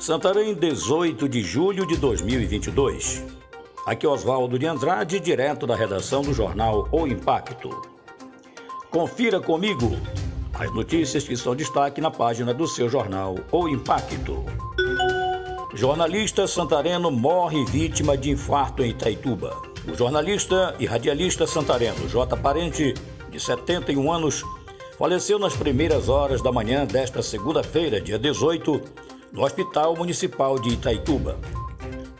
Santarém, 18 de julho de 2022. Aqui Oswaldo de Andrade, direto da redação do jornal O Impacto. Confira comigo as notícias que são destaque na página do seu jornal O Impacto. Jornalista santareno morre vítima de infarto em Itaituba. O jornalista e radialista santareno J. Parente, de 71 anos, faleceu nas primeiras horas da manhã desta segunda-feira, dia 18, no Hospital Municipal de Itaituba.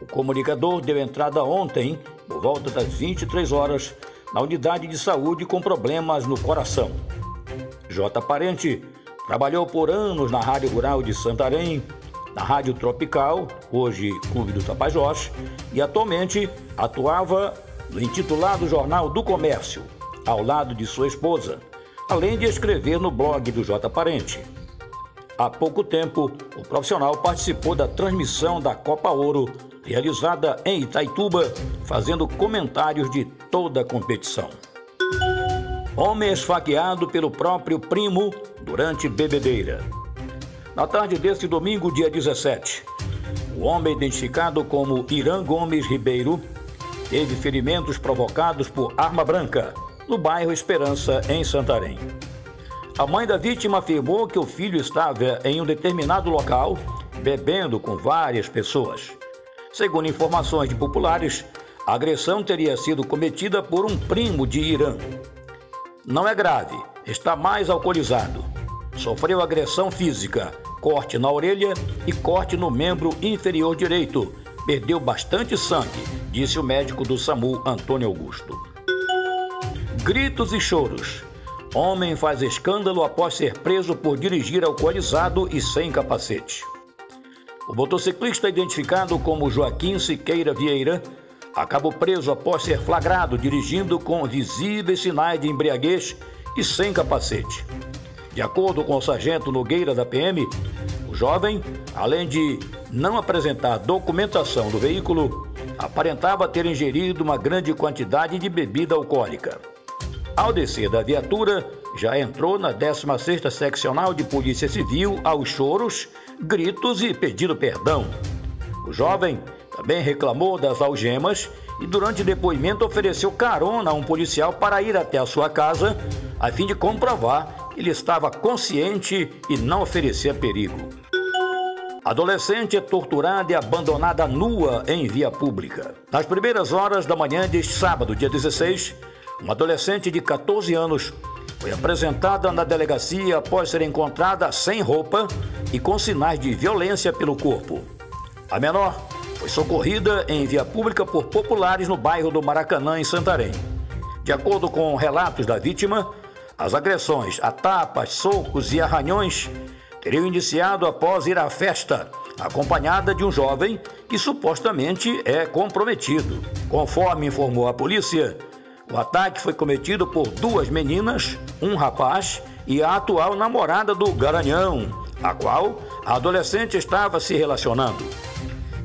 O comunicador deu entrada ontem, por volta das 23 horas, na unidade de saúde com problemas no coração. J. Parente trabalhou por anos na Rádio Rural de Santarém, na Rádio Tropical, hoje Clube do Tapajós, e atualmente atuava no intitulado Jornal do Comércio, ao lado de sua esposa, além de escrever no blog do J. Parente. Há pouco tempo, o profissional participou da transmissão da Copa Ouro, realizada em Itaituba, fazendo comentários de toda a competição. Homem esfaqueado pelo próprio primo durante bebedeira. Na tarde deste domingo, dia 17, o homem identificado como Irã Gomes Ribeiro teve ferimentos provocados por arma branca no bairro Esperança, em Santarém. A mãe da vítima afirmou que o filho estava em um determinado local bebendo com várias pessoas. Segundo informações de populares, a agressão teria sido cometida por um primo de Irã. Não é grave, está mais alcoolizado. Sofreu agressão física, corte na orelha e corte no membro inferior direito. Perdeu bastante sangue, disse o médico do SAMU, Antônio Augusto. Gritos e choros. Homem faz escândalo após ser preso por dirigir alcoolizado e sem capacete. O motociclista, identificado como Joaquim Siqueira Vieira, acabou preso após ser flagrado dirigindo com visíveis sinais de embriaguez e sem capacete. De acordo com o sargento Nogueira da PM, o jovem, além de não apresentar documentação do veículo, aparentava ter ingerido uma grande quantidade de bebida alcoólica. Ao descer da viatura, já entrou na 16ª Seccional de Polícia Civil aos choros, gritos e pedindo perdão. O jovem também reclamou das algemas e durante depoimento ofereceu carona a um policial para ir até a sua casa a fim de comprovar que ele estava consciente e não oferecia perigo. Adolescente é torturada e abandonada nua em via pública. Nas primeiras horas da manhã deste sábado, dia 16, uma adolescente de 14 anos foi apresentada na delegacia após ser encontrada sem roupa e com sinais de violência pelo corpo. A menor foi socorrida em via pública por populares no bairro do Maracanã, em Santarém. De acordo com relatos da vítima, as agressões a tapas, socos e arranhões teriam iniciado após ir à festa, acompanhada de um jovem que supostamente é comprometido. Conforme informou a polícia, o ataque foi cometido por duas meninas, um rapaz e a atual namorada do Garanhão, a qual a adolescente estava se relacionando.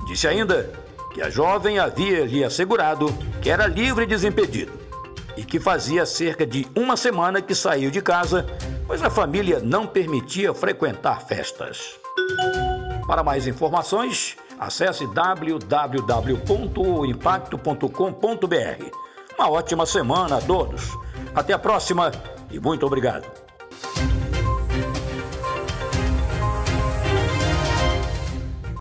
Disse ainda que a jovem havia lhe assegurado que era livre e desimpedido e que fazia cerca de uma semana que saiu de casa, pois a família não permitia frequentar festas. Para mais informações, acesse www.impacto.com.br uma ótima semana a todos. Até a próxima e muito obrigado.